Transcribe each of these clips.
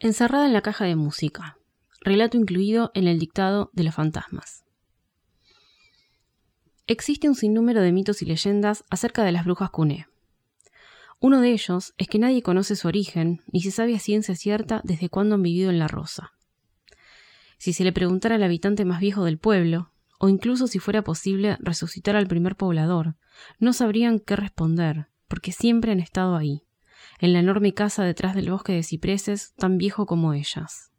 Encerrada en la caja de música. Relato incluido en el dictado de los fantasmas. Existe un sinnúmero de mitos y leyendas acerca de las brujas cuné. Uno de ellos es que nadie conoce su origen ni se sabe a ciencia cierta desde cuándo han vivido en La Rosa. Si se le preguntara al habitante más viejo del pueblo, o incluso si fuera posible resucitar al primer poblador, no sabrían qué responder, porque siempre han estado ahí, en la enorme casa detrás del bosque de cipreses tan viejo como ellas.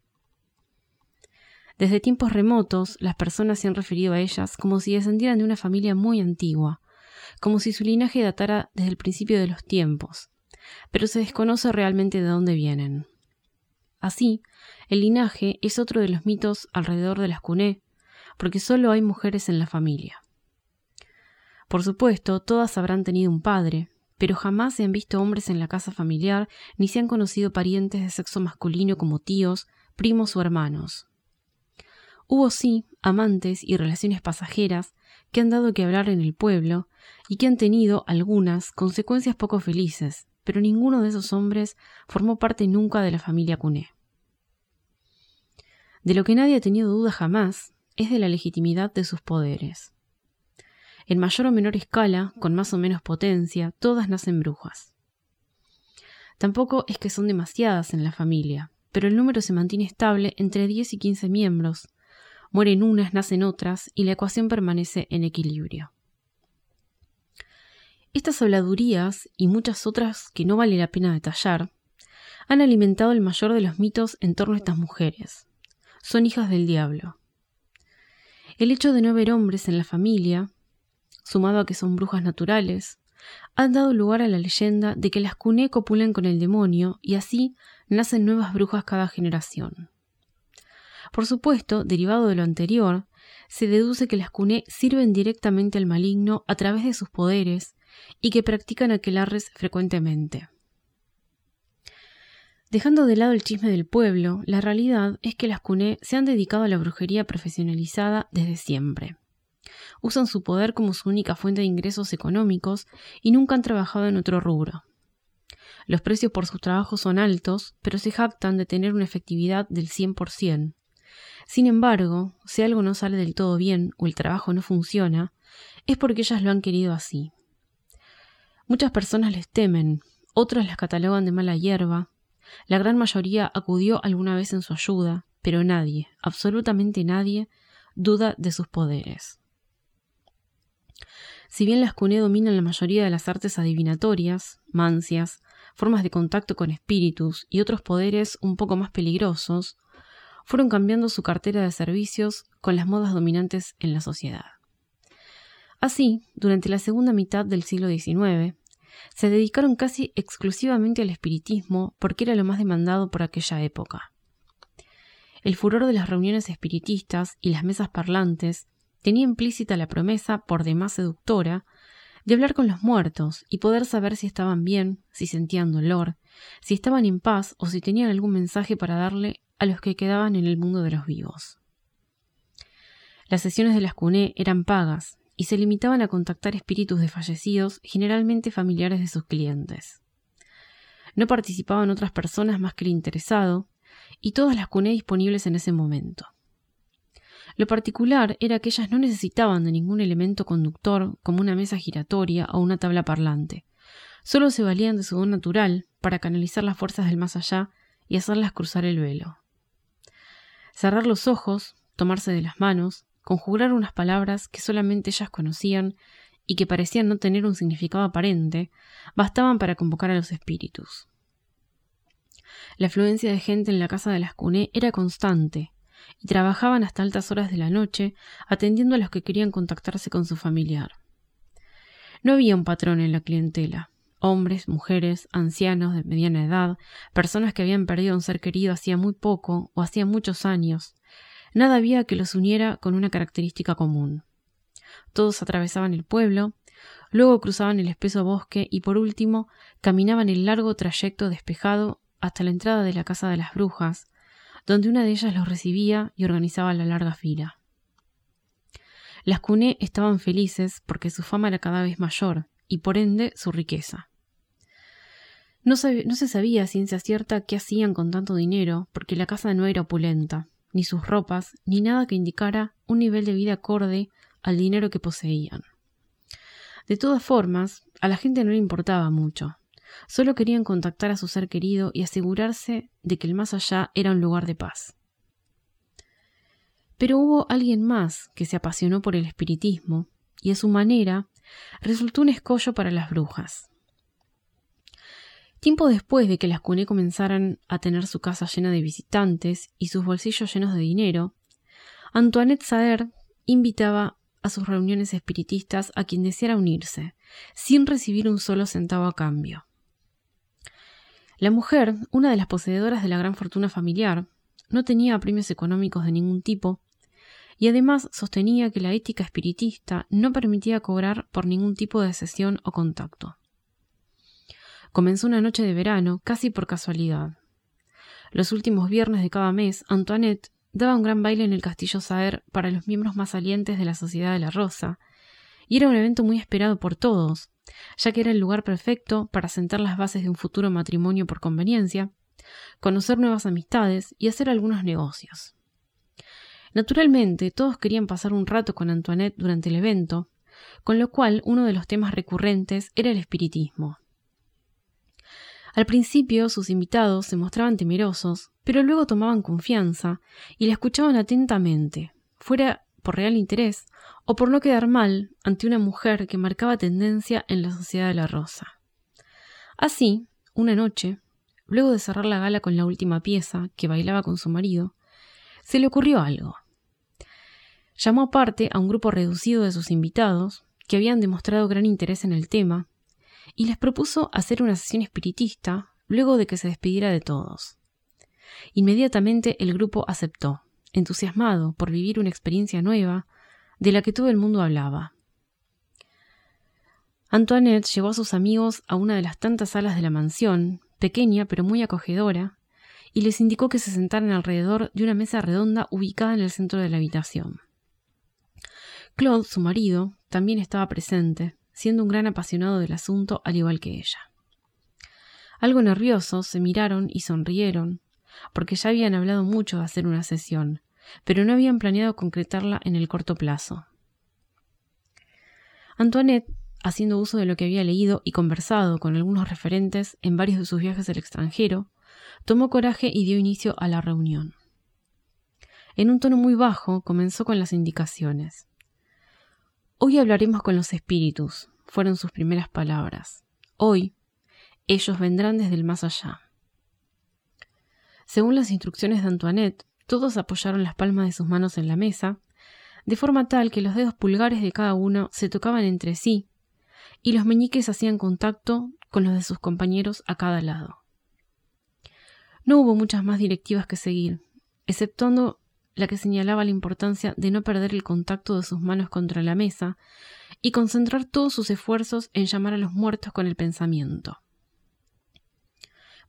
Desde tiempos remotos, las personas se han referido a ellas como si descendieran de una familia muy antigua, como si su linaje datara desde el principio de los tiempos, pero se desconoce realmente de dónde vienen. Así, el linaje es otro de los mitos alrededor de las cuné, porque solo hay mujeres en la familia. Por supuesto, todas habrán tenido un padre, pero jamás se han visto hombres en la casa familiar ni se han conocido parientes de sexo masculino como tíos, primos o hermanos. Hubo sí amantes y relaciones pasajeras que han dado que hablar en el pueblo y que han tenido algunas consecuencias poco felices, pero ninguno de esos hombres formó parte nunca de la familia Cuné. De lo que nadie ha tenido duda jamás es de la legitimidad de sus poderes. En mayor o menor escala, con más o menos potencia, todas nacen brujas. Tampoco es que son demasiadas en la familia, pero el número se mantiene estable entre 10 y 15 miembros. Mueren unas, nacen otras, y la ecuación permanece en equilibrio. Estas habladurías y muchas otras que no vale la pena detallar han alimentado el mayor de los mitos en torno a estas mujeres. Son hijas del diablo. El hecho de no haber hombres en la familia sumado a que son brujas naturales, han dado lugar a la leyenda de que las cuné copulan con el demonio y así nacen nuevas brujas cada generación. Por supuesto, derivado de lo anterior, se deduce que las cuné sirven directamente al maligno a través de sus poderes y que practican aquelarres frecuentemente. Dejando de lado el chisme del pueblo, la realidad es que las cuné se han dedicado a la brujería profesionalizada desde siempre usan su poder como su única fuente de ingresos económicos y nunca han trabajado en otro rubro. Los precios por sus trabajos son altos, pero se jactan de tener una efectividad del 100%. Sin embargo, si algo no sale del todo bien o el trabajo no funciona, es porque ellas lo han querido así. Muchas personas les temen, otras las catalogan de mala hierba, la gran mayoría acudió alguna vez en su ayuda, pero nadie, absolutamente nadie, duda de sus poderes. Si bien las cuné dominan la mayoría de las artes adivinatorias, mancias, formas de contacto con espíritus y otros poderes un poco más peligrosos, fueron cambiando su cartera de servicios con las modas dominantes en la sociedad. Así, durante la segunda mitad del siglo XIX, se dedicaron casi exclusivamente al espiritismo porque era lo más demandado por aquella época. El furor de las reuniones espiritistas y las mesas parlantes tenía implícita la promesa, por demás seductora, de hablar con los muertos y poder saber si estaban bien, si sentían dolor, si estaban en paz o si tenían algún mensaje para darle a los que quedaban en el mundo de los vivos. Las sesiones de las CUNE eran pagas y se limitaban a contactar espíritus de fallecidos, generalmente familiares de sus clientes. No participaban otras personas más que el interesado, y todas las CUNE disponibles en ese momento. Lo particular era que ellas no necesitaban de ningún elemento conductor como una mesa giratoria o una tabla parlante. Solo se valían de su don natural para canalizar las fuerzas del más allá y hacerlas cruzar el velo. Cerrar los ojos, tomarse de las manos, conjurar unas palabras que solamente ellas conocían y que parecían no tener un significado aparente, bastaban para convocar a los espíritus. La afluencia de gente en la casa de las Cuné era constante, y trabajaban hasta altas horas de la noche atendiendo a los que querían contactarse con su familiar. No había un patrón en la clientela. Hombres, mujeres, ancianos de mediana edad, personas que habían perdido un ser querido hacía muy poco o hacía muchos años. Nada había que los uniera con una característica común. Todos atravesaban el pueblo, luego cruzaban el espeso bosque y por último caminaban el largo trayecto despejado hasta la entrada de la casa de las brujas, donde una de ellas los recibía y organizaba la larga fila. Las Cuné estaban felices porque su fama era cada vez mayor y por ende su riqueza. No, no se sabía a ciencia cierta qué hacían con tanto dinero, porque la casa no era opulenta, ni sus ropas, ni nada que indicara un nivel de vida acorde al dinero que poseían. De todas formas, a la gente no le importaba mucho. Solo querían contactar a su ser querido y asegurarse de que el más allá era un lugar de paz. Pero hubo alguien más que se apasionó por el espiritismo y a su manera resultó un escollo para las brujas. Tiempo después de que las Cuné comenzaran a tener su casa llena de visitantes y sus bolsillos llenos de dinero, Antoinette Saer invitaba a sus reuniones espiritistas a quien deseara unirse, sin recibir un solo centavo a cambio. La mujer, una de las poseedoras de la gran fortuna familiar, no tenía premios económicos de ningún tipo, y además sostenía que la ética espiritista no permitía cobrar por ningún tipo de sesión o contacto. Comenzó una noche de verano, casi por casualidad. Los últimos viernes de cada mes, Antoinette daba un gran baile en el castillo Saer para los miembros más salientes de la Sociedad de la Rosa, y era un evento muy esperado por todos, ya que era el lugar perfecto para sentar las bases de un futuro matrimonio por conveniencia, conocer nuevas amistades y hacer algunos negocios. Naturalmente, todos querían pasar un rato con Antoinette durante el evento, con lo cual uno de los temas recurrentes era el espiritismo. Al principio sus invitados se mostraban temerosos, pero luego tomaban confianza y la escuchaban atentamente, fuera por real interés o por no quedar mal ante una mujer que marcaba tendencia en la sociedad de la rosa. Así, una noche, luego de cerrar la gala con la última pieza, que bailaba con su marido, se le ocurrió algo. Llamó aparte a un grupo reducido de sus invitados, que habían demostrado gran interés en el tema, y les propuso hacer una sesión espiritista luego de que se despidiera de todos. Inmediatamente el grupo aceptó, entusiasmado por vivir una experiencia nueva de la que todo el mundo hablaba. Antoinette llevó a sus amigos a una de las tantas salas de la mansión, pequeña pero muy acogedora, y les indicó que se sentaran alrededor de una mesa redonda ubicada en el centro de la habitación. Claude, su marido, también estaba presente, siendo un gran apasionado del asunto al igual que ella. Algo nerviosos se miraron y sonrieron, porque ya habían hablado mucho de hacer una sesión, pero no habían planeado concretarla en el corto plazo. Antoinette, haciendo uso de lo que había leído y conversado con algunos referentes en varios de sus viajes al extranjero, tomó coraje y dio inicio a la reunión. En un tono muy bajo comenzó con las indicaciones. Hoy hablaremos con los espíritus, fueron sus primeras palabras. Hoy, ellos vendrán desde el más allá. Según las instrucciones de Antoinette, todos apoyaron las palmas de sus manos en la mesa, de forma tal que los dedos pulgares de cada uno se tocaban entre sí, y los meñiques hacían contacto con los de sus compañeros a cada lado. No hubo muchas más directivas que seguir, exceptuando la que señalaba la importancia de no perder el contacto de sus manos contra la mesa y concentrar todos sus esfuerzos en llamar a los muertos con el pensamiento.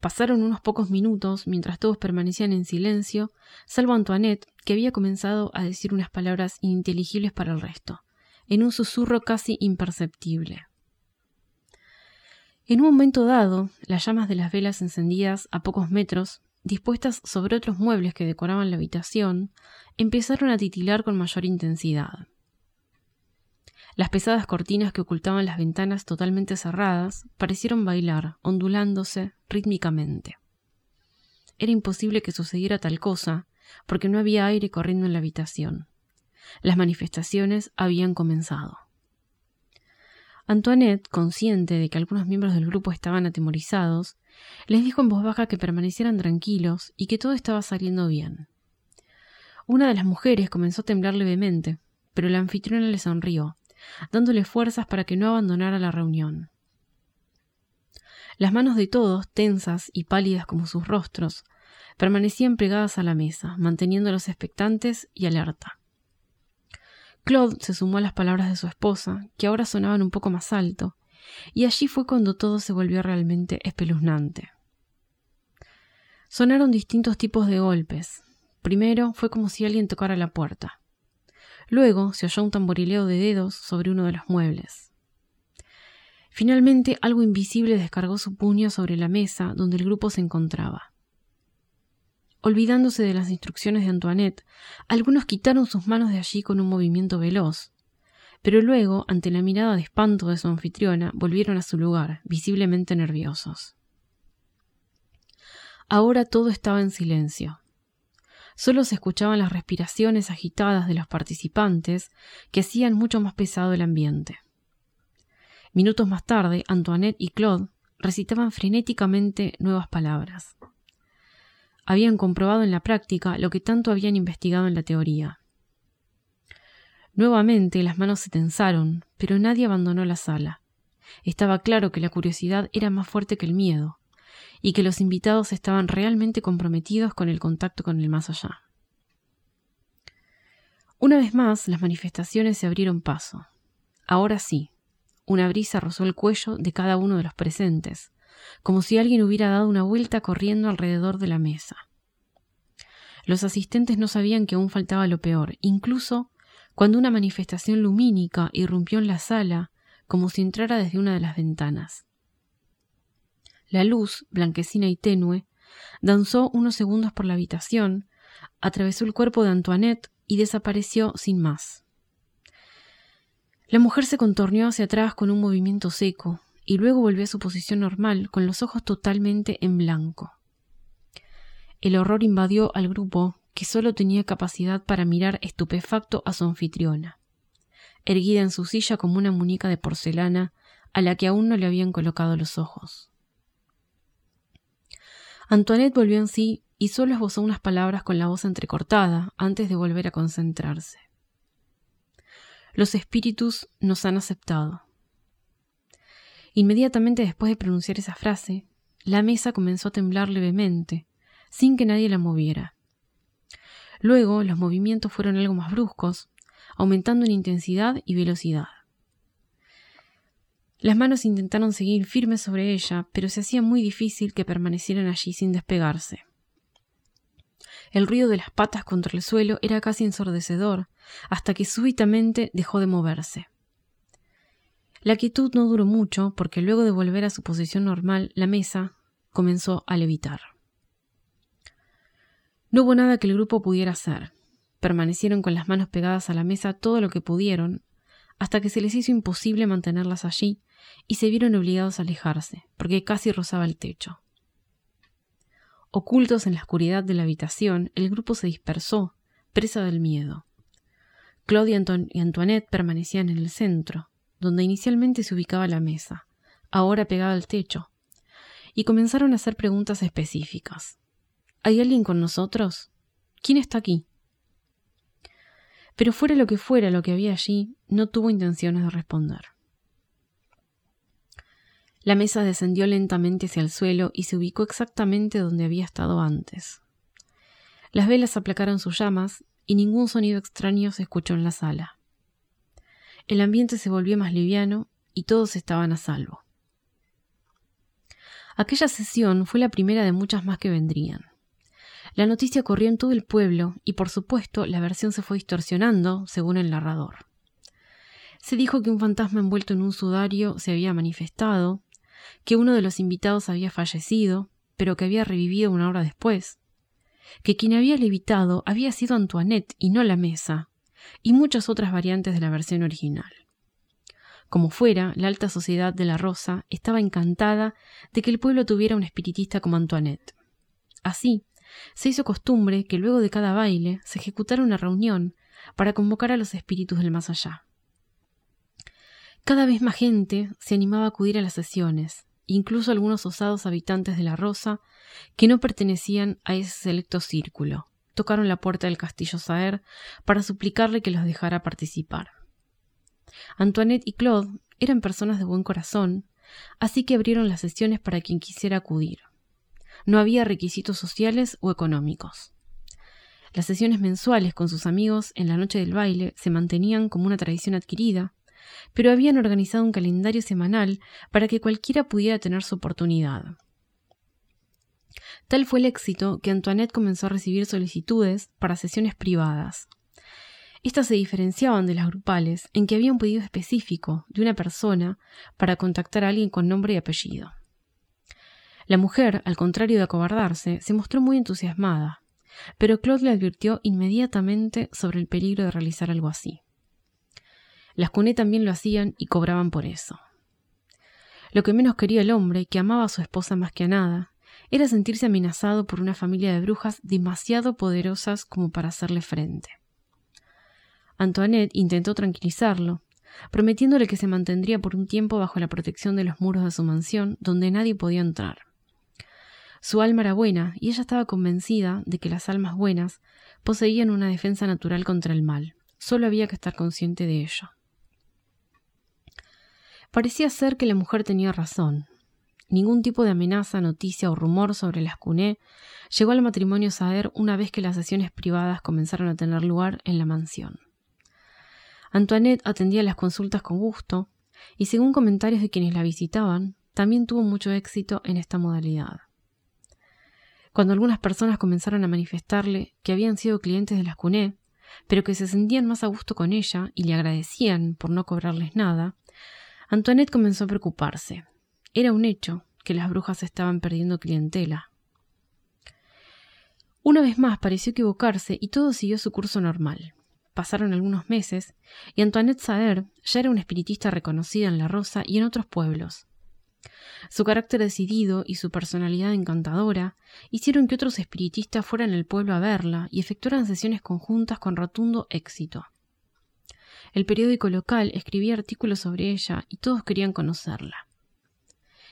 Pasaron unos pocos minutos mientras todos permanecían en silencio, salvo Antoinette, que había comenzado a decir unas palabras ininteligibles para el resto, en un susurro casi imperceptible. En un momento dado, las llamas de las velas encendidas a pocos metros, dispuestas sobre otros muebles que decoraban la habitación, empezaron a titilar con mayor intensidad. Las pesadas cortinas que ocultaban las ventanas totalmente cerradas parecieron bailar, ondulándose rítmicamente. Era imposible que sucediera tal cosa, porque no había aire corriendo en la habitación. Las manifestaciones habían comenzado. Antoinette, consciente de que algunos miembros del grupo estaban atemorizados, les dijo en voz baja que permanecieran tranquilos y que todo estaba saliendo bien. Una de las mujeres comenzó a temblar levemente, pero la anfitriona le sonrió, dándole fuerzas para que no abandonara la reunión. Las manos de todos, tensas y pálidas como sus rostros, permanecían pegadas a la mesa, manteniéndolos expectantes y alerta. Claude se sumó a las palabras de su esposa, que ahora sonaban un poco más alto, y allí fue cuando todo se volvió realmente espeluznante. Sonaron distintos tipos de golpes. Primero fue como si alguien tocara la puerta. Luego se oyó un tamborileo de dedos sobre uno de los muebles. Finalmente algo invisible descargó su puño sobre la mesa donde el grupo se encontraba. Olvidándose de las instrucciones de Antoinette, algunos quitaron sus manos de allí con un movimiento veloz, pero luego, ante la mirada de espanto de su anfitriona, volvieron a su lugar, visiblemente nerviosos. Ahora todo estaba en silencio. Solo se escuchaban las respiraciones agitadas de los participantes que hacían mucho más pesado el ambiente. Minutos más tarde, Antoinette y Claude recitaban frenéticamente nuevas palabras. Habían comprobado en la práctica lo que tanto habían investigado en la teoría. Nuevamente las manos se tensaron, pero nadie abandonó la sala. Estaba claro que la curiosidad era más fuerte que el miedo, y que los invitados estaban realmente comprometidos con el contacto con el más allá. Una vez más, las manifestaciones se abrieron paso. Ahora sí, una brisa rozó el cuello de cada uno de los presentes, como si alguien hubiera dado una vuelta corriendo alrededor de la mesa. Los asistentes no sabían que aún faltaba lo peor, incluso cuando una manifestación lumínica irrumpió en la sala como si entrara desde una de las ventanas. La luz, blanquecina y tenue, danzó unos segundos por la habitación, atravesó el cuerpo de Antoinette y desapareció sin más. La mujer se contorneó hacia atrás con un movimiento seco y luego volvió a su posición normal con los ojos totalmente en blanco. El horror invadió al grupo que solo tenía capacidad para mirar estupefacto a su anfitriona, erguida en su silla como una muñeca de porcelana a la que aún no le habían colocado los ojos. Antoinette volvió en sí y solo esbozó unas palabras con la voz entrecortada antes de volver a concentrarse. Los espíritus nos han aceptado. Inmediatamente después de pronunciar esa frase, la mesa comenzó a temblar levemente, sin que nadie la moviera. Luego los movimientos fueron algo más bruscos, aumentando en intensidad y velocidad. Las manos intentaron seguir firmes sobre ella, pero se hacía muy difícil que permanecieran allí sin despegarse. El ruido de las patas contra el suelo era casi ensordecedor, hasta que súbitamente dejó de moverse. La quietud no duró mucho, porque luego de volver a su posición normal, la mesa comenzó a levitar. No hubo nada que el grupo pudiera hacer. Permanecieron con las manos pegadas a la mesa todo lo que pudieron, hasta que se les hizo imposible mantenerlas allí y se vieron obligados a alejarse, porque casi rozaba el techo. Ocultos en la oscuridad de la habitación, el grupo se dispersó, presa del miedo. Claudia y Antoinette permanecían en el centro, donde inicialmente se ubicaba la mesa, ahora pegada al techo, y comenzaron a hacer preguntas específicas. ¿Hay alguien con nosotros? ¿Quién está aquí? Pero fuera lo que fuera lo que había allí, no tuvo intenciones de responder. La mesa descendió lentamente hacia el suelo y se ubicó exactamente donde había estado antes. Las velas aplacaron sus llamas y ningún sonido extraño se escuchó en la sala. El ambiente se volvió más liviano y todos estaban a salvo. Aquella sesión fue la primera de muchas más que vendrían. La noticia corrió en todo el pueblo y por supuesto la versión se fue distorsionando según el narrador. Se dijo que un fantasma envuelto en un sudario se había manifestado, que uno de los invitados había fallecido, pero que había revivido una hora después, que quien había levitado había sido Antoinette y no la mesa, y muchas otras variantes de la versión original. Como fuera, la alta sociedad de la Rosa estaba encantada de que el pueblo tuviera un espiritista como Antoinette. Así, se hizo costumbre que luego de cada baile se ejecutara una reunión para convocar a los espíritus del más allá. Cada vez más gente se animaba a acudir a las sesiones, incluso algunos osados habitantes de la Rosa, que no pertenecían a ese selecto círculo, tocaron la puerta del castillo Saer para suplicarle que los dejara participar. Antoinette y Claude eran personas de buen corazón, así que abrieron las sesiones para quien quisiera acudir. No había requisitos sociales o económicos. Las sesiones mensuales con sus amigos en la noche del baile se mantenían como una tradición adquirida, pero habían organizado un calendario semanal para que cualquiera pudiera tener su oportunidad. Tal fue el éxito que Antoinette comenzó a recibir solicitudes para sesiones privadas. Estas se diferenciaban de las grupales en que había un pedido específico de una persona para contactar a alguien con nombre y apellido. La mujer, al contrario de acobardarse, se mostró muy entusiasmada, pero Claude le advirtió inmediatamente sobre el peligro de realizar algo así. Las Cuné también lo hacían y cobraban por eso. Lo que menos quería el hombre, que amaba a su esposa más que a nada, era sentirse amenazado por una familia de brujas demasiado poderosas como para hacerle frente. Antoinette intentó tranquilizarlo, prometiéndole que se mantendría por un tiempo bajo la protección de los muros de su mansión, donde nadie podía entrar. Su alma era buena, y ella estaba convencida de que las almas buenas poseían una defensa natural contra el mal. Solo había que estar consciente de ello. Parecía ser que la mujer tenía razón. Ningún tipo de amenaza, noticia o rumor sobre las Cuné llegó al matrimonio Saer una vez que las sesiones privadas comenzaron a tener lugar en la mansión. Antoinette atendía las consultas con gusto, y según comentarios de quienes la visitaban, también tuvo mucho éxito en esta modalidad. Cuando algunas personas comenzaron a manifestarle que habían sido clientes de las Cuné, pero que se sentían más a gusto con ella y le agradecían por no cobrarles nada, Antoinette comenzó a preocuparse. Era un hecho que las brujas estaban perdiendo clientela. Una vez más pareció equivocarse y todo siguió su curso normal. Pasaron algunos meses y Antoinette Saer ya era una espiritista reconocida en La Rosa y en otros pueblos. Su carácter decidido y su personalidad encantadora hicieron que otros espiritistas fueran al pueblo a verla y efectuaran sesiones conjuntas con rotundo éxito. El periódico local escribía artículos sobre ella y todos querían conocerla.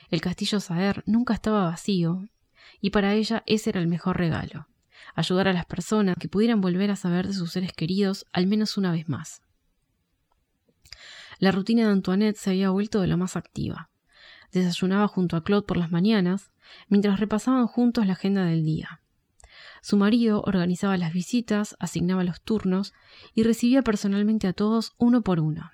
El castillo Saer nunca estaba vacío, y para ella ese era el mejor regalo, ayudar a las personas que pudieran volver a saber de sus seres queridos al menos una vez más. La rutina de Antoinette se había vuelto de lo más activa. Desayunaba junto a Claude por las mañanas, mientras repasaban juntos la agenda del día. Su marido organizaba las visitas, asignaba los turnos y recibía personalmente a todos uno por uno.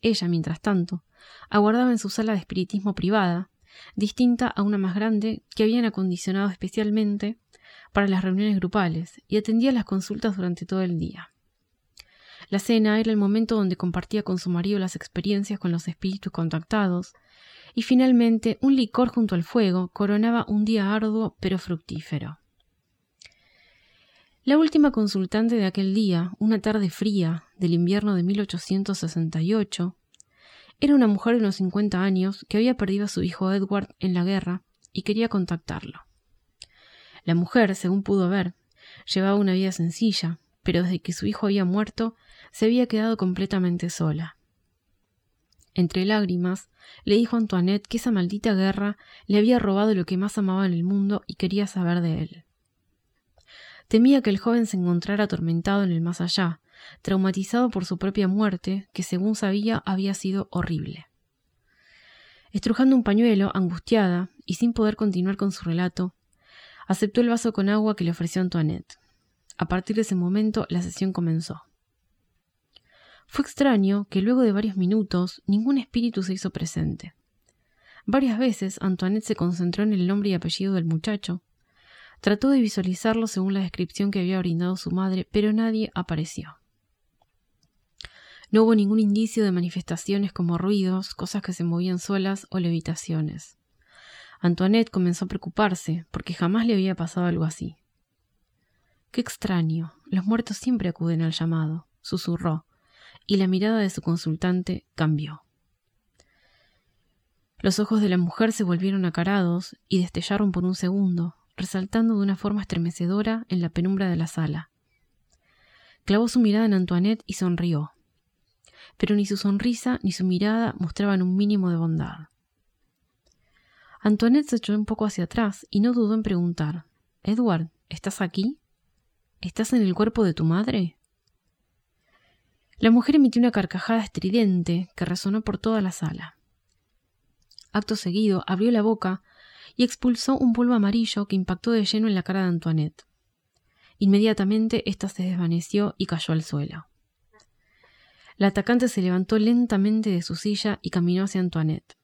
Ella, mientras tanto, aguardaba en su sala de espiritismo privada, distinta a una más grande que habían acondicionado especialmente para las reuniones grupales, y atendía las consultas durante todo el día. La cena era el momento donde compartía con su marido las experiencias con los espíritus contactados, y finalmente un licor junto al fuego coronaba un día arduo pero fructífero. La última consultante de aquel día, una tarde fría del invierno de 1868, era una mujer de unos cincuenta años que había perdido a su hijo Edward en la guerra y quería contactarlo. La mujer, según pudo ver, llevaba una vida sencilla, pero desde que su hijo había muerto, se había quedado completamente sola. Entre lágrimas, le dijo a Antoinette que esa maldita guerra le había robado lo que más amaba en el mundo y quería saber de él. Temía que el joven se encontrara atormentado en el más allá, traumatizado por su propia muerte, que según sabía había sido horrible. Estrujando un pañuelo, angustiada, y sin poder continuar con su relato, aceptó el vaso con agua que le ofreció Antoinette. A partir de ese momento la sesión comenzó. Fue extraño que luego de varios minutos ningún espíritu se hizo presente. Varias veces Antoinette se concentró en el nombre y apellido del muchacho. Trató de visualizarlo según la descripción que había brindado su madre, pero nadie apareció. No hubo ningún indicio de manifestaciones como ruidos, cosas que se movían solas o levitaciones. Antoinette comenzó a preocuparse, porque jamás le había pasado algo así. Qué extraño. Los muertos siempre acuden al llamado, susurró, y la mirada de su consultante cambió. Los ojos de la mujer se volvieron acarados y destellaron por un segundo, resaltando de una forma estremecedora en la penumbra de la sala. Clavó su mirada en Antoinette y sonrió pero ni su sonrisa ni su mirada mostraban un mínimo de bondad. Antoinette se echó un poco hacia atrás y no dudó en preguntar Edward, ¿estás aquí? ¿Estás en el cuerpo de tu madre? La mujer emitió una carcajada estridente que resonó por toda la sala. Acto seguido abrió la boca y expulsó un polvo amarillo que impactó de lleno en la cara de Antoinette. Inmediatamente ésta se desvaneció y cayó al suelo. La atacante se levantó lentamente de su silla y caminó hacia Antoinette.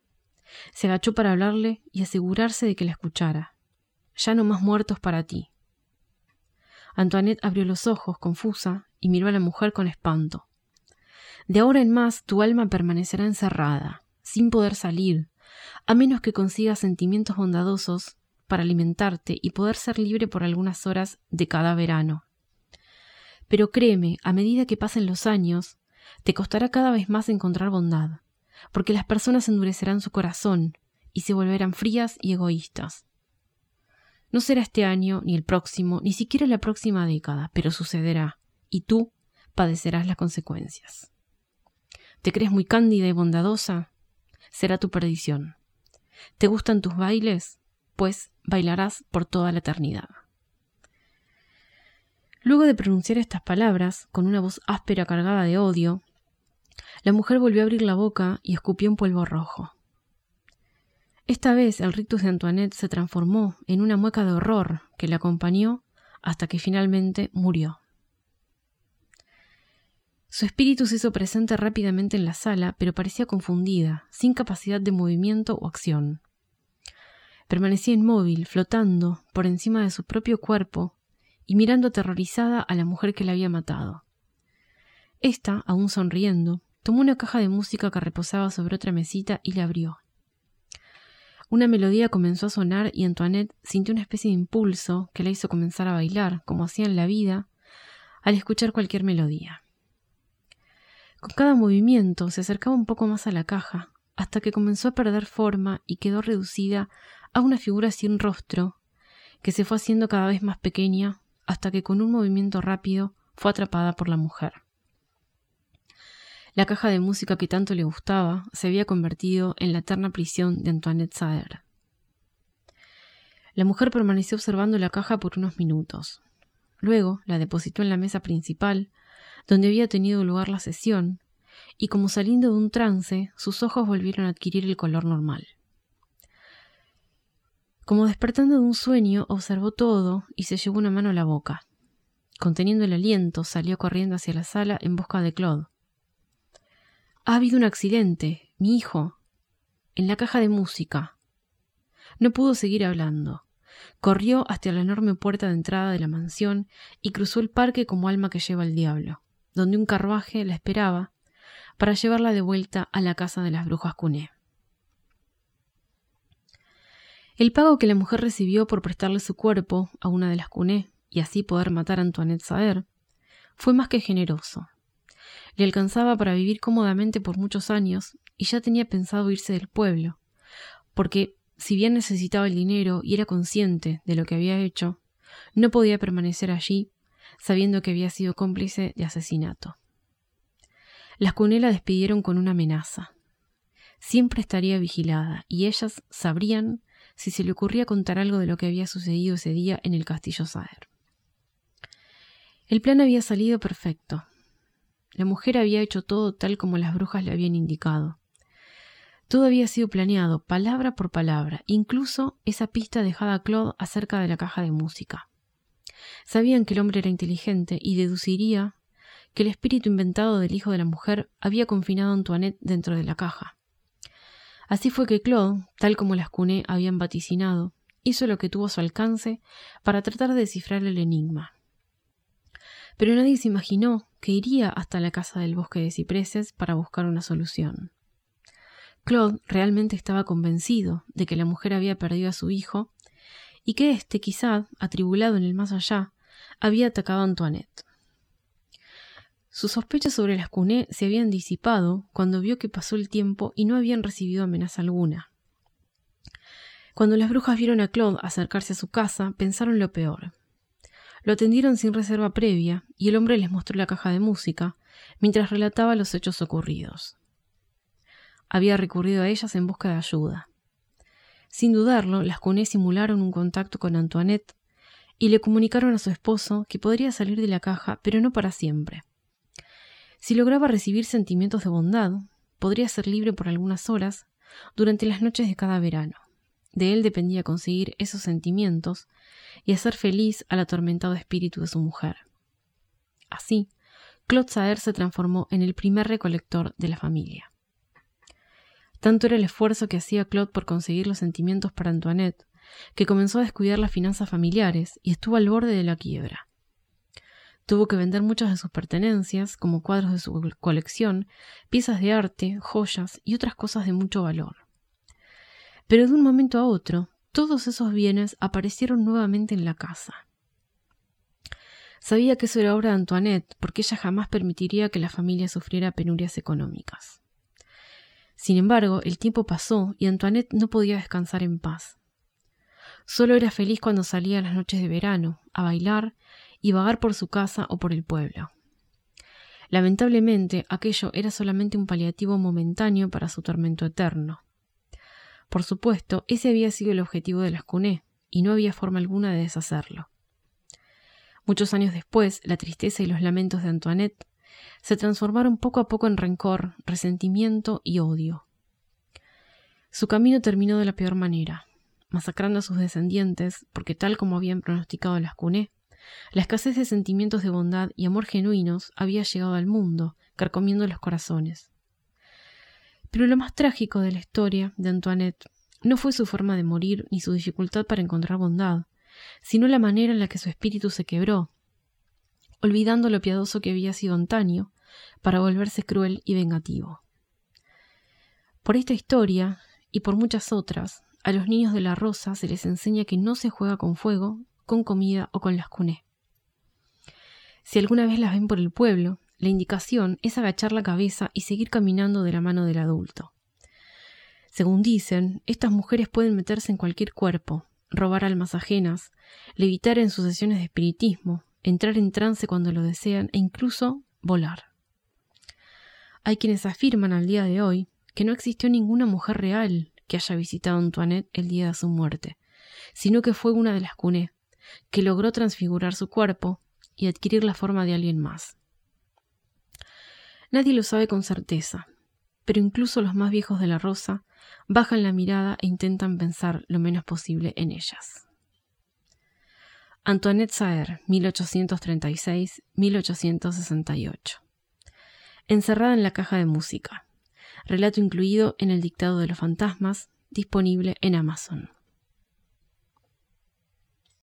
Se agachó para hablarle y asegurarse de que la escuchara. Ya no más muertos para ti. Antoinette abrió los ojos, confusa, y miró a la mujer con espanto. De ahora en más tu alma permanecerá encerrada, sin poder salir, a menos que consigas sentimientos bondadosos para alimentarte y poder ser libre por algunas horas de cada verano. Pero créeme, a medida que pasen los años, te costará cada vez más encontrar bondad, porque las personas endurecerán su corazón y se volverán frías y egoístas. No será este año, ni el próximo, ni siquiera la próxima década, pero sucederá, y tú padecerás las consecuencias. ¿Te crees muy cándida y bondadosa? Será tu perdición. ¿Te gustan tus bailes? Pues bailarás por toda la eternidad. Luego de pronunciar estas palabras, con una voz áspera cargada de odio, la mujer volvió a abrir la boca y escupió un polvo rojo. Esta vez el rictus de Antoinette se transformó en una mueca de horror que la acompañó hasta que finalmente murió. Su espíritu se hizo presente rápidamente en la sala, pero parecía confundida, sin capacidad de movimiento o acción. Permanecía inmóvil, flotando por encima de su propio cuerpo y mirando aterrorizada a la mujer que la había matado. Esta, aún sonriendo, tomó una caja de música que reposaba sobre otra mesita y la abrió. Una melodía comenzó a sonar y Antoinette sintió una especie de impulso que la hizo comenzar a bailar, como hacía en la vida, al escuchar cualquier melodía. Con cada movimiento se acercaba un poco más a la caja, hasta que comenzó a perder forma y quedó reducida a una figura sin rostro, que se fue haciendo cada vez más pequeña, hasta que con un movimiento rápido fue atrapada por la mujer. La caja de música que tanto le gustaba se había convertido en la eterna prisión de Antoinette Saer. La mujer permaneció observando la caja por unos minutos. Luego la depositó en la mesa principal, donde había tenido lugar la sesión, y como saliendo de un trance, sus ojos volvieron a adquirir el color normal. Como despertando de un sueño, observó todo y se llevó una mano a la boca. Conteniendo el aliento, salió corriendo hacia la sala en busca de Claude. Ha habido un accidente. Mi hijo. En la caja de música. No pudo seguir hablando. Corrió hasta la enorme puerta de entrada de la mansión y cruzó el parque como alma que lleva el diablo, donde un carruaje la esperaba para llevarla de vuelta a la casa de las brujas Cuné. El pago que la mujer recibió por prestarle su cuerpo a una de las Cuné y así poder matar a Antoinette Saer fue más que generoso. Le alcanzaba para vivir cómodamente por muchos años y ya tenía pensado irse del pueblo, porque si bien necesitaba el dinero y era consciente de lo que había hecho, no podía permanecer allí sabiendo que había sido cómplice de asesinato. Las Cunela despidieron con una amenaza. Siempre estaría vigilada y ellas sabrían si se le ocurría contar algo de lo que había sucedido ese día en el castillo Saer. El plan había salido perfecto. La mujer había hecho todo tal como las brujas le habían indicado. Todo había sido planeado, palabra por palabra, incluso esa pista dejada a Claude acerca de la caja de música. Sabían que el hombre era inteligente y deduciría que el espíritu inventado del hijo de la mujer había confinado a Antoinette dentro de la caja. Así fue que Claude, tal como las Cuné habían vaticinado, hizo lo que tuvo a su alcance para tratar de descifrar el enigma. Pero nadie se imaginó que iría hasta la casa del bosque de cipreses para buscar una solución. Claude realmente estaba convencido de que la mujer había perdido a su hijo y que éste, quizá, atribulado en el más allá, había atacado a Antoinette. Sus sospechas sobre las Cuné se habían disipado cuando vio que pasó el tiempo y no habían recibido amenaza alguna. Cuando las brujas vieron a Claude acercarse a su casa, pensaron lo peor. Lo atendieron sin reserva previa y el hombre les mostró la caja de música mientras relataba los hechos ocurridos. Había recurrido a ellas en busca de ayuda. Sin dudarlo, las Cuné simularon un contacto con Antoinette y le comunicaron a su esposo que podría salir de la caja, pero no para siempre. Si lograba recibir sentimientos de bondad, podría ser libre por algunas horas durante las noches de cada verano. De él dependía conseguir esos sentimientos y hacer feliz al atormentado espíritu de su mujer. Así, Claude Saer se transformó en el primer recolector de la familia. Tanto era el esfuerzo que hacía Claude por conseguir los sentimientos para Antoinette, que comenzó a descuidar las finanzas familiares y estuvo al borde de la quiebra. Tuvo que vender muchas de sus pertenencias, como cuadros de su colección, piezas de arte, joyas y otras cosas de mucho valor. Pero de un momento a otro, todos esos bienes aparecieron nuevamente en la casa. Sabía que eso era obra de Antoinette, porque ella jamás permitiría que la familia sufriera penurias económicas. Sin embargo, el tiempo pasó y Antoinette no podía descansar en paz. Solo era feliz cuando salía las noches de verano, a bailar y vagar por su casa o por el pueblo. Lamentablemente, aquello era solamente un paliativo momentáneo para su tormento eterno. Por supuesto, ese había sido el objetivo de las Cuné, y no había forma alguna de deshacerlo. Muchos años después, la tristeza y los lamentos de Antoinette se transformaron poco a poco en rencor, resentimiento y odio. Su camino terminó de la peor manera, masacrando a sus descendientes, porque tal como habían pronosticado las Cuné, la escasez de sentimientos de bondad y amor genuinos había llegado al mundo, carcomiendo los corazones. Pero lo más trágico de la historia de Antoinette no fue su forma de morir ni su dificultad para encontrar bondad, sino la manera en la que su espíritu se quebró, olvidando lo piadoso que había sido antaño, para volverse cruel y vengativo. Por esta historia, y por muchas otras, a los niños de la rosa se les enseña que no se juega con fuego, con comida o con las cuné. Si alguna vez las ven por el pueblo, la indicación es agachar la cabeza y seguir caminando de la mano del adulto. Según dicen, estas mujeres pueden meterse en cualquier cuerpo, robar almas ajenas, levitar en sucesiones de espiritismo, entrar en trance cuando lo desean e incluso volar. Hay quienes afirman al día de hoy que no existió ninguna mujer real que haya visitado Antoinette el día de su muerte, sino que fue una de las Cuné, que logró transfigurar su cuerpo y adquirir la forma de alguien más. Nadie lo sabe con certeza, pero incluso los más viejos de la rosa bajan la mirada e intentan pensar lo menos posible en ellas. Antoinette Saer, 1836-1868. Encerrada en la caja de música. Relato incluido en El dictado de los fantasmas, disponible en Amazon.